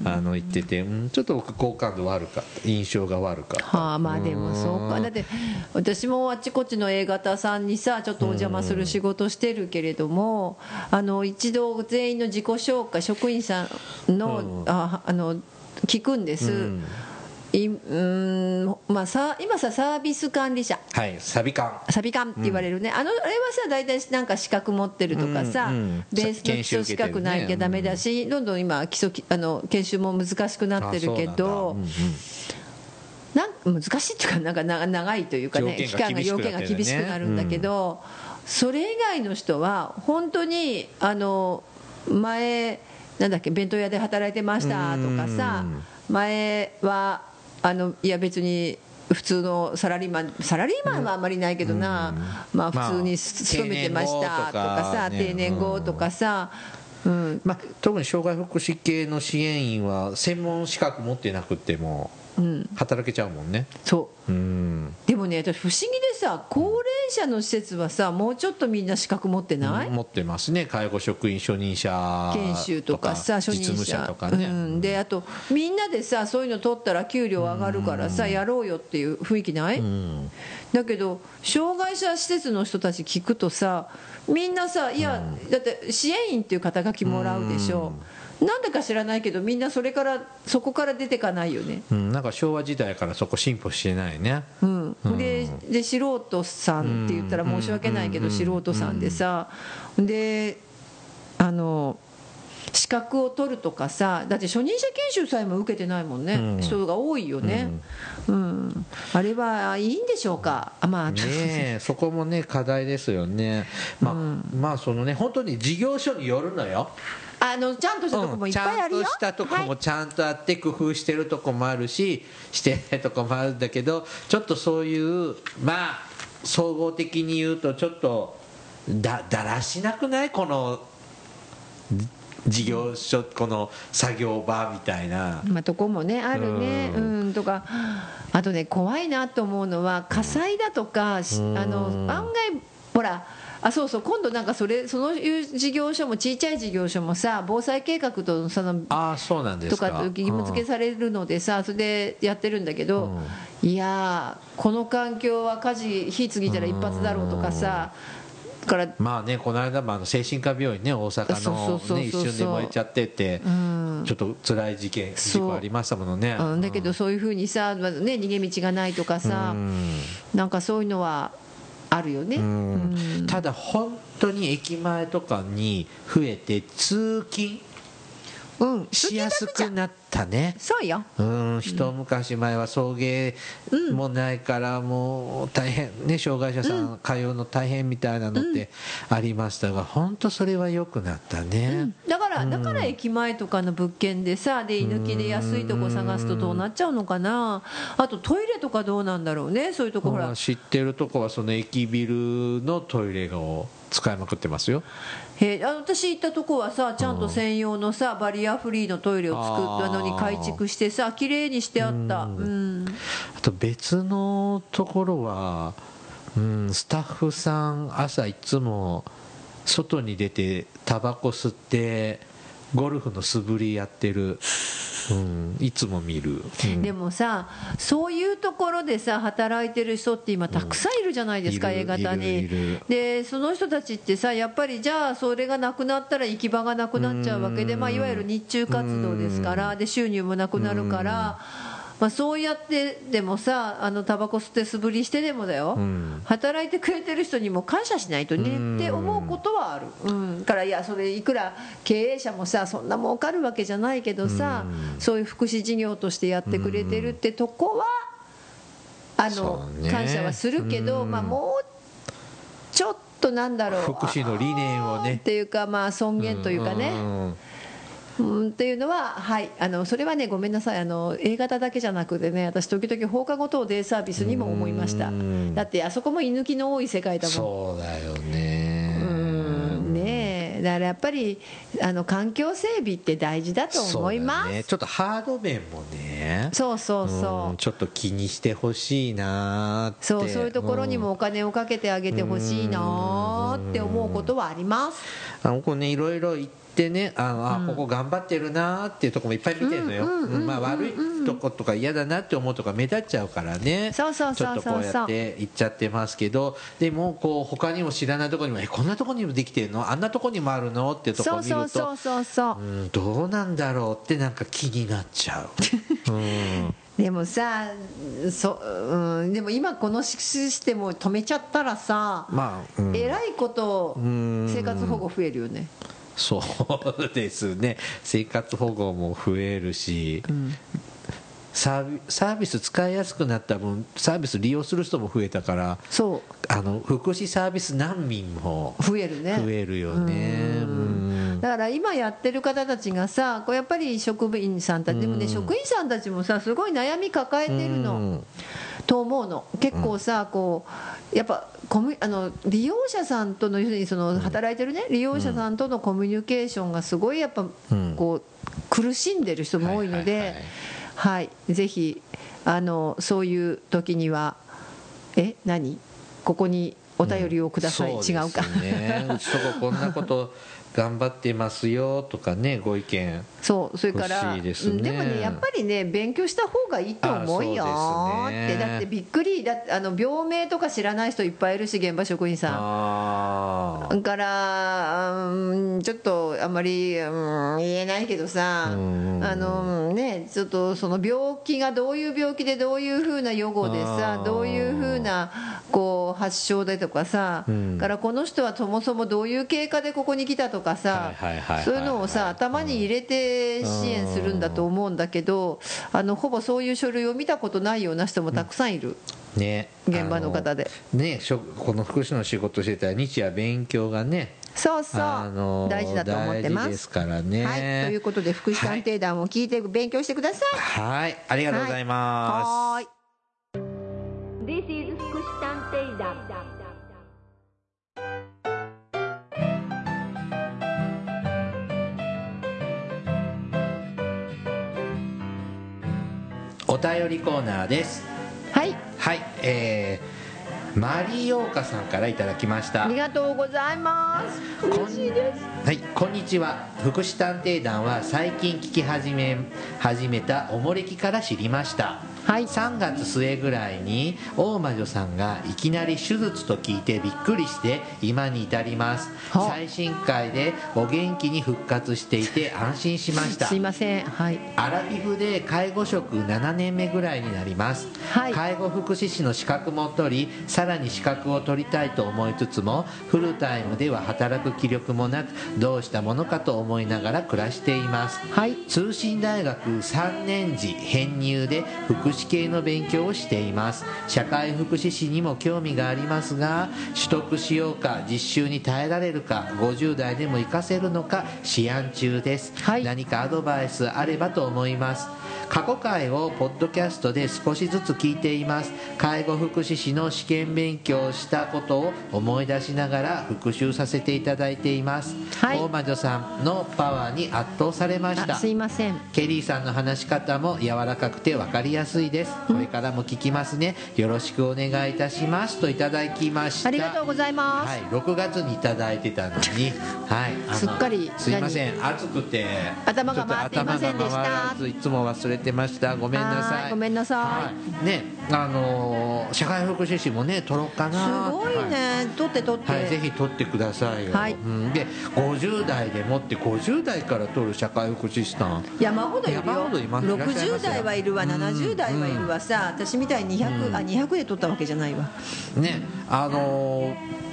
あの言ってて、うん、ちょっと僕好感度悪かった印象が悪かった。はあまあでもそうか。だって私もあっちこっちの A 型さんにさちょっとお邪魔する仕事してるけれどもあの一度全員の自己紹介職員さんの,、うん。ああの聞くんです、うんいうーんまあ、さ今さサービス管理者。はいサビ感サビ官って言われるね、あのあれはさ大体なんか資格持ってるとかさ、うんうん。ベースの基礎資格ないきゃダメだし、どんどん今基礎きあの研修も難しくなってるけど、なん難しいっていうかなんかな長いというかね期間が要件が厳しくなるんだけど、それ以外の人は本当にあの前なんだっけ弁当屋で働いてましたとかさ前はあのいや別に普通のサラリーマンサラリーマンはあんまりないけどな、まあ普通に勤めてましたとかさ定年後とか。さ、うん。まあ、特に障害福祉系の支援員は専門資格持ってなくても働けちゃうもんね、そう。うん。でもね私不思議でさ高齢者の施設はさもうちょっとみんな資格持ってない、持ってますね。介護職員初任者研修とかさ初任者。者とかね、うん、であとみんなでさそういうの取ったら給料上がるからさやろうよっていう雰囲気ない、うん。だけど障害者施設の人たち聞くとさみんなさいや、だって支援員っていう肩書きもらうでしょ、なんでか知らないけどみんなそれからそこから出てかないよね。うん、なんか昭和時代からそこ進歩してないね。うん、でで素人さんって言ったら申し訳ないけど素人さんでさであの資格を取るとかさだって初任者研修さえも受けてないもんね、うん。人が多いよね、うん。あれはいいんでしょうか。あまあ、ねえそこもね課題ですよね。まあ、まあそのね本当に事業所によるのよあのちゃんとしたとこもいっぱいあるよ、ちゃんとしたとこもちゃんとあって工夫してるとこもあるししてないとこもあるんだけどちょっとそういうまあ総合的に言うとちょっとだだらしなくない？このじ事業所この作業場みたいな。まあ、とこもねあるね、ううんん、とか。あとね怖いなと思うのは火災だとか、あの案外ほらあそうそう。今度なんかそれそのいう事業所もちっちゃい事業所もさ防災計画とそのああそうなんですか。とかと義務付けされるのでさそれでやってるんだけど、いやーこの環境は火事火つぎたら一発だろうとかさだからまあねこの間もあの精神科病院ね大阪のね一瞬で燃えちゃっててちょっと辛い事件事故ありましたものね。うん、だけどそういうふうにさ、まあね、逃げ道がないとかさ、うん。なんかそういうのはあるよね、うん。ただ本当に駅前とかに増えて通勤うん、しやすくなったね。そうよ。うん。一昔前は送迎もないからもう大変ね。障害者さん通うの大変みたいなのってありましたが本当それは良くなったね。だからだから駅前とかの物件でさで居抜きで安いとこ探すとどうなっちゃうのかな。あとトイレとかどうなんだろうね。そういうとこほら。知ってるとこはその駅ビルのトイレを使いまくってますよへえあ私行ったとこはさちゃんと専用のさバリアフリーのトイレを作ったのに改築してさ綺麗にしてあった。うん。あと別のところは、うん、スタッフさん朝いつも外に出てタバコ吸ってゴルフの素振りやってる、うん、いつも見る、うん。でもさそういうところでさ働いてる人って今たくさんいるじゃないですか、いる A 型に。でその人たちってさやっぱりじゃあそれがなくなったら行き場がなくなっちゃうわけで、まあ、いわゆる日中活動ですからで収入もなくなるから。まあ、そうやってでもさあのタバコ吸って素振りしてでもだよ、ん。働いてくれてる人にも感謝しないとねって思うことはある、うん、だからいやそれいくら経営者もさそんな儲かるわけじゃないけどさ、そういう福祉事業としてやってくれてるってとこはあの、ね。感謝はするけど、まあ、もうちょっとなんだろう。福祉の理念をね。っていうかまあ尊厳というかね、うんうん、っていうのは、はい、あのそれはね、ごめんなさい、あの A 型だけじゃなくてね、私、時々放課後等デイサービスにも思いました。うん、だってあそこも居抜きの多い世界だもん。そうだよね。うん。ねえ。だからやっぱりあの環境整備って大事だと思います。ね、ちょっとハード面もね。そうそうそう、ん。ちょっと気にしてほしいなーって。そうそういうところにもお金をかけてあげてほしいなって思うことはあります。あのこうねいろいろ言ってねあの、あここ頑張ってるなーっていうところもいっぱい見てるのよ、うんまあ、悪いとことか嫌だなって思うとか目立っちゃうからね。そうそうそうそうちょっとこうやって言っちゃってますけどでもこう他にも知らないところにもえこんなところにもできてるの？あんなところにもあるの？っていうとこ見るとそうそうそうそう。うんどうなんだろうってなんか気になっちゃう、うん。でもさそ、うん、でも今このシステムを止めちゃったらさ、まあ、うん。えらいことん。生活保護増えるよねそうですね。生活保護も増えるし、サービサービス使いやすくなった分サービス利用する人も増えたからそあの福祉サービス難民もう増えるね。増えるよね。うん。だから今やってる方たちがさこうやっぱり職員さんたちでもね、うん。職員さんたちもさすごい悩み抱えてるの、うん。と思うの。結構さこうやっぱコミュあの利用者さんとの要するにその働いてるね利用者さんとのコミュニケーションがすごいやっぱうん。こう苦しんでる人も多いのではいはいはいはい。ぜひあのそういう時にはえ何？ここにお便りをください、そう違うか。ねうちとここんなこと頑張ってますよとかねご意見そうそれからでもねやっぱりね勉強した方がいいと思うよ。ってだってびっくりだあの病名とか知らない人いっぱいいるし現場職員さん。から、うんちょっとあんまり、うん言えないけどさ、うん。あのね、ちょっとその病気がどういう病気でどういうふうな予後であさー。どういうふうなこう発症でとかさ、うん。からこの人はそもそもどういう経過でここに来たとかさそういうのをさ頭に入れて支援するんだと思うんだけどあのほぼそういう書類を見たことないような人もたくさんいる、ね。現場の方でねしょこの福祉の仕事してたら日夜勉強がねそうそう、あの大事だと思ってま大事ですすからね。はい、ということで福祉探偵団を聞いて勉強してください。はい。ありがとうございます、はーい。This is 福祉探偵団お便りコーナーです。はい、はいえー、マリーオーカさんからいただきました。ありがとうございます。嬉しいです。はい、こんにちは。福祉探偵団は最近聞き始め始めたおもれきから知りましたはい3月末ぐらいに大魔女さんがいきなり手術と聞いてびっくりして今に至りますは最新回でお元気に復活していて安心しました すいません。はい。アラフィフで介護職7年目ぐらいになります、はい介護福祉士の資格も取りさらに資格を取りたいと思いつつもフルタイムでは働く気力もなくどうしたものかと思いながら暮らしていますはい。通信大学3年時編入で福祉系の勉強をしています。社会福祉士にも興味がありますが取得しようか実習に耐えられるか50代でも活かせるのか思案中です、はい。何かアドバイスあればと思います過去回をポッドキャストで少しずつ聞いています。介護福祉士の試験勉強をしたことを思い出しながら復習させていただいています、はい。大魔女さんのパワーに圧倒されました。あすいません。ケリーさんの話し方も柔らかくて分かりやすいです。これからも聞きますね。よろしくお願いいたします。といただきました。ありがとうございます。はい、6月にいただいてたのに、はい、すっかりすいません、暑くて頭が回っていませんでした。いつも忘れてました、ごめんなさ。はい。いごめんなさい。はい、ね、あのー社会福祉士もね、取ろうかすな。ごいね。取って取って。はい、ぜひ取ってくださいよ、はい。うん、で50代でもって50代から取る社会福祉士さん。山ほどいるよ。山ほどいます。いらっしゃいますよ。60代はいるわ。うん70代はいるわさ私みたいに200、あ200で取ったわけじゃないわ。ねあのー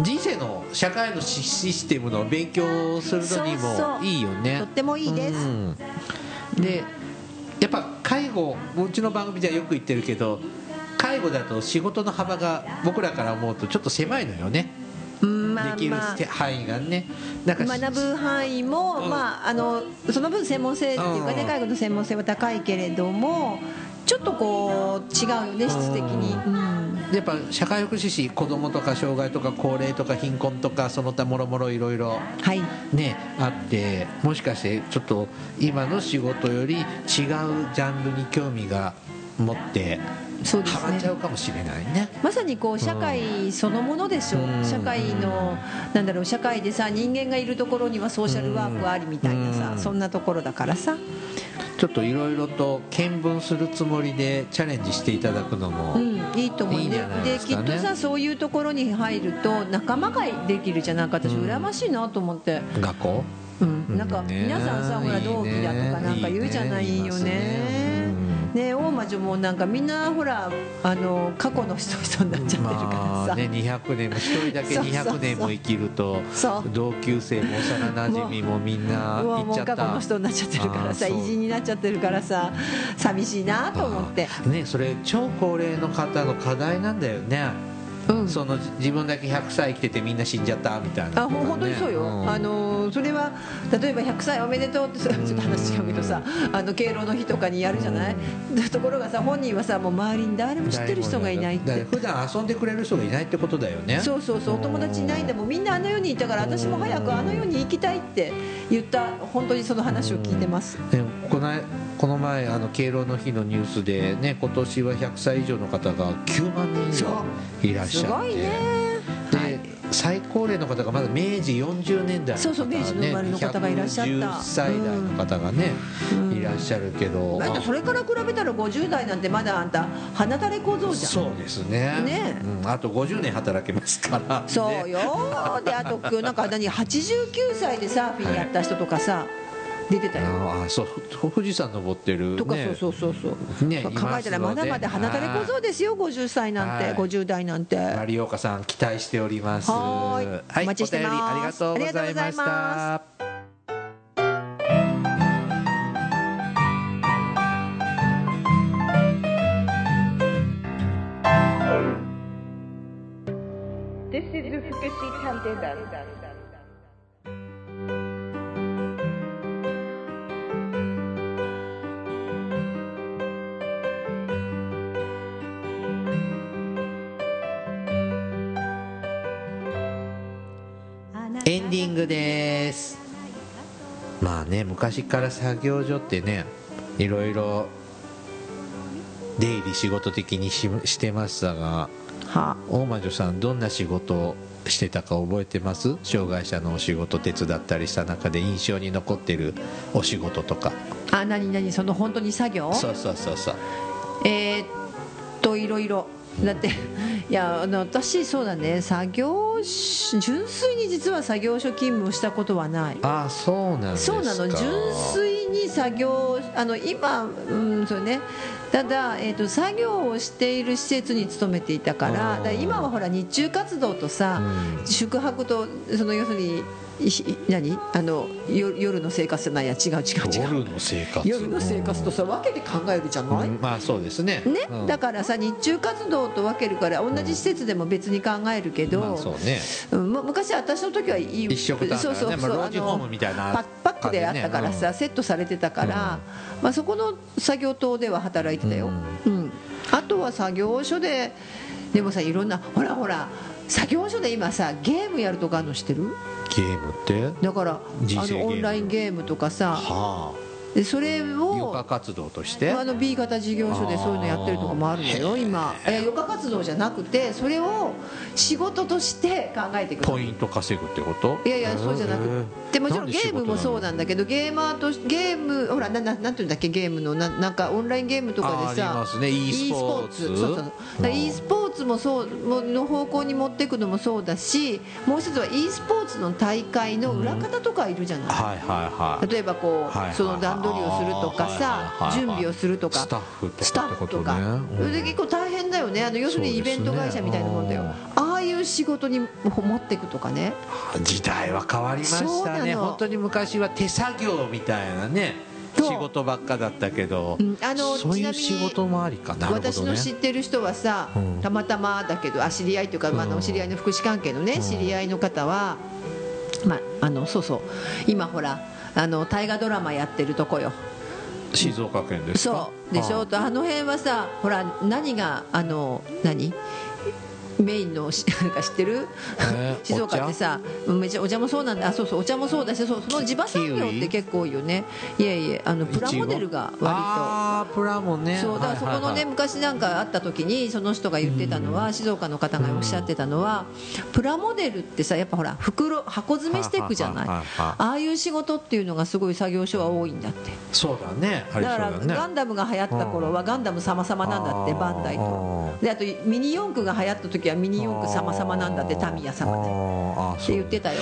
人生の社会のシシステムの勉強をするのにもいいよね。とってもいいです。うん。でやっぱ介護うちの番組ではよく言ってるけど介護だと仕事の幅が僕らから思うとちょっと狭いのよね。できるまあ。範囲がね。学ぶ範囲も、うんまあ、あのその分専門性っていうかねうん。介護の専門性は高いけれどもちょっとこう違うよね質的に、うんやっぱ社会福祉士子供とか障害とか高齢とか貧困とかその他もろもろいろいろはい。ねあってもしかしてちょっと今の仕事より違うジャンルに興味が持ってそうですハマっちゃねうかもしれないね。まさにこう社会そのものでしょう。ん。う社会のなんだろう社会でさ人間がいるところにはソーシャルワークありみたいなうん。さそんなところだからさ。ちょっといろいろと見聞するつもりでチャレンジしていただくのも、うん、いいと思う。いいんじゃないできっとさそういうところに入ると仲間ができるじゃなんか。私うん。羨ましいなと思って、学校？うん、なんか皆さんさほら同期だとかなんか言うじゃないよねね大魔女もなんかみんなほらあの過去の人々になっちゃってるからさ、まあね200年も一人だけそうそうそう。200年も生きるとそう。同級生も幼なじみもみんな行っちゃった。もう過去の人になっちゃってるからさ偉人になっちゃってるからさ寂しいなと思って。ねそれ超高齢の方の課題なんだよね。うんそのじ自分だけ100歳生きててみんな死んじゃったみたいなあほん本当にそうよ、ん。あのそれは例えば100歳おめでとうって ちょっと話違うけどさあの敬老の日とかにやるじゃない、ところがさ本人はさもう周りに誰も知ってる人がいないって。普段遊んでくれる人がいないってことだよね。そうそうそう。お友達いないんだ。もんみんなあの世にいたから私も早くあの世に行きたいって言った本当にその話を聞いてます、このこの前あの敬老の日のニュースでね今年は100歳以上の方が9万人以上いらっしすゃってごいね。で最高齢の方がまだ明治40年代のそうそう明治の生まれの方がいらっしゃった。110歳代の方がね、うんいらっしゃるけど、だってそれから比べたら50代なんてまだあんた鼻垂れ小僧じゃん。そうですね。ね。うん、あと50年働けますから、ね、そうよ。であとなんか何89歳でサーフィンやった人とかさ出てたよ。ああそうふ富士山登ってる、ね、とかそうそうそうそう、ね考えたらまだまだ鼻垂れ小僧ですよ50歳なんてはい。50代なんて。マリオカさん期待しております。はーい。はいお待ちしてます。お便りありがとうございましありがとうエンディングです。まあね昔から作業所ってねいろいろ出入り仕事的にししてましたがは。大魔女さんどんな仕事をしてたか覚えてます？障害者のお仕事手伝ったりした中で印象に残ってるお仕事とか。あ何何？その本当に作業？そうそうそうそう。えーっといろいろ。だっていやあの私そうだね。作業し純粋に実は作業所勤務をしたことはない。ああそうなんですか。そうなの。純粋に作業あの今うんそうね。ただ、えー、と作業をしている施設に勤めていたから今はほら日中活動とさ、うん。宿泊とその要するに何？あのよ夜の生活じゃないや違う違う違う。夜の生活。夜の生活とさ分けて考えるじゃない、うんまあそうですね。ね？うん。だからさ日中活動と分けるから同じ施設でも別に考えるけど、まあそうね。うんむ昔私の時はいい一緒だからね。そうそうそう。まあ老人ホームみたいなあのパッパックであったからさ、セットされてたから、まあ、そこの作業棟では働いてたよ、うん。あとは作業所ででもさいろんなほらほら作業所で今さゲームやるとかあるの知ってる？ゲームって？だからあのオンラインゲームとかさはでそれあを余暇活動として？あの B 型事業所でそういうのやってるとこもあるのよ今。いや余暇活動じゃなくてそれを仕事として考えていくのポイント稼ぐってこと？いやいやそうじゃなくてもちろんゲームもそうだなんだけどゲーマーとしゲームほらなななんていうんだっけ？ゲームのななんかオンラインゲームとかあありでさますね。e スポーツ。そうそう。そう e スポーツもそうもの方向に持っていくのもそうだしもう一つは e スポーツの大会の裏方とかいるじゃない、はいはいはい。例えばこう、はいはいその段取りをするとかさ、はいはいはい準備をするとか。スタッフとスタかってッフとか、ことねそれで結構大変だよね。あの要するにイベント会社みたいなもんだよ、ああいう仕事に持っていくとかね。時代は変わりましたね。本当に昔は手作業みたいなね仕事ばっかだったけど、うん。あのそういう仕事もありか。なね。私の知ってる人はさ、うん。たまたまだけどあ知り合いというか、まあ、の知り合いの福祉関係のね、うん。知り合いの方は、まあ、あのそうそう。今ほらあの大河ドラマやってるとこよ。静岡県ですか？そう。でしょ？あの辺はさほら何があの何？メインのし なんか知ってる？えー静岡ってさめっちゃお茶もそうなんだ。あそうそうお茶もそうだしそうその地場産業って結構多いよね。いえいえあのプラモデルが割と。ああプラモね。そうだからそこのね、昔なんかあった時にその人が言ってたのは、静岡の方がおっしゃってたのは、プラモデルってさやっぱほら袋箱詰めしていくじゃない？ああいう仕事っていうのがすごい作業所は多いんだって。そうだね。だからガンダムが流行った頃はガンダム様々なんだってバンダイと。であとミニ四駆が流行った時はミニ四駆様々なんだってタミヤ様でって言ってたよ。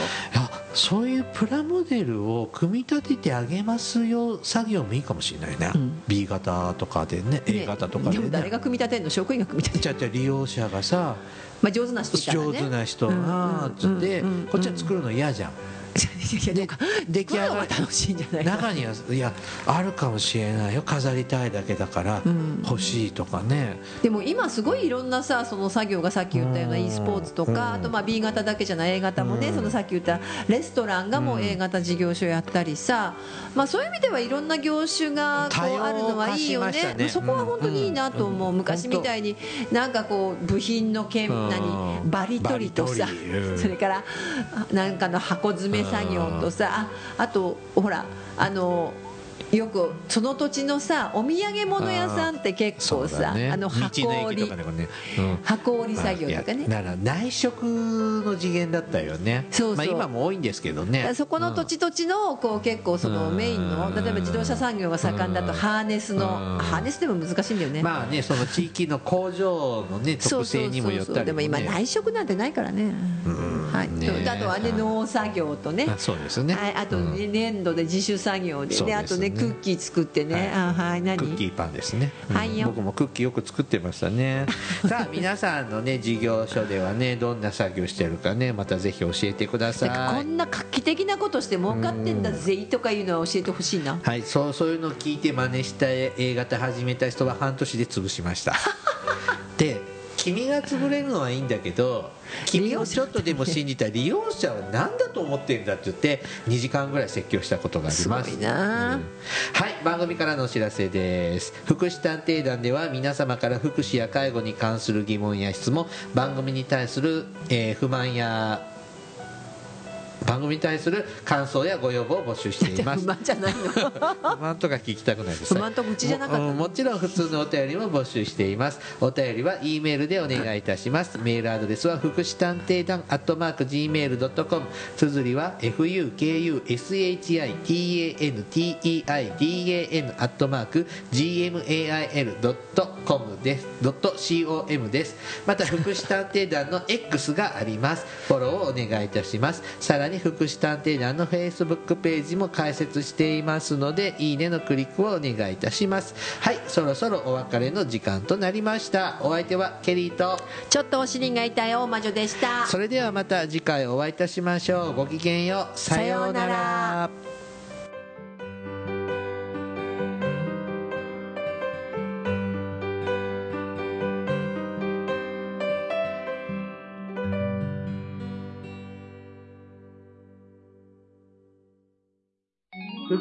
そういうプラモデルを組み立ててあげますよ作業もいいかもしれないね、うん。B 型とかでね A 型とかででも誰がね組み立てるの？職員が組み立てるじゃ利用者がさまあ上手な人ね。上手な人がつってうんうんうんうん。こっちは作るの嫌じゃんい やなんか出来上がる楽しいんじゃないか。中にはいやあるかもしれないよ。飾りたいだけだからうん。欲しいとかね、でも今すごいいろんなさその作業がさっき言ったようなうん。e スポーツとうん。かあとまあ B 型だけじゃない A 型もねうん。そのさっき言ったレストランがもう A 型事業所やったりさまあそういう意味ではいろんな業種がこうあるのはいいよね。ね。そこは本当にいいなと思う。うん。昔みたいになんかこう部品のけんうん。何？バリ取りとさそれからなんかの箱詰め作業とさああとほらあのよくその土地のさお土産物屋さんって結構さ、そうだね。あの道箱の駅折り。ね、うん。箱折り作業とかね。だから内職の次元だったよね。そうそう。まあ、今も多いんですけどね。そこの土地土地のこう結構そのうん。メインの例えば自動車産業が盛んだとハーネスのうん。ハーネスでも難しいんだよね、まあねその地域の工場のね特性にもよったりも、ね、でも今内職なんてないからね、ん。はい、あとはね農作業とね。あそうですね、はい、あとうん。ね粘土で自主作業で。であとねクッキー作ってね、あはい何？クッキーパンですね、はいよ。僕もクッキーよく作ってましたね。さあ皆さんのね事業所ではねどんな作業してるかねまたぜひ教えてください。こんな画期的なことして儲かってんだぜとかいうのは教えてほしいな。はい、そうそういうのを聞いて真似した A 型始めた人は半年で潰しました。で君が潰れるのはいいんだけど君をちょっとでも信じた利用者は何だと思ってるんだって言って2時間ぐらい説教したことがあります。すごいな。うん。はい番組からのお知らせです。福祉探偵団では皆様から福祉や介護に関する疑問や質問番組に対する、えー不満や番組に対する感想やご要望を募集しています。不満じゃないの。不満とか聞きたくないです不満と愚痴じゃなかったもうんもちろん普通のお便りも募集しています。お便りは E メールでお願いいたします。メールアドレスは福祉探偵団アットマーク Gmail.com 綴りは fukushitanteidan アットマーク gmail.com です .com です。また福祉探偵団の X があります。フォローをお願いいたします。さらに福祉探偵団の Facebook ページも開設していますのでいいねのクリックをお願いいたします。はいそろそろお別れの時間となりました。お相手はケリーと。ちょっとお尻が痛い大魔女でした。それではまた次回お会いいたしましょう。ごきげんよう。さようなら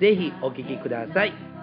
ぜひお聴きください。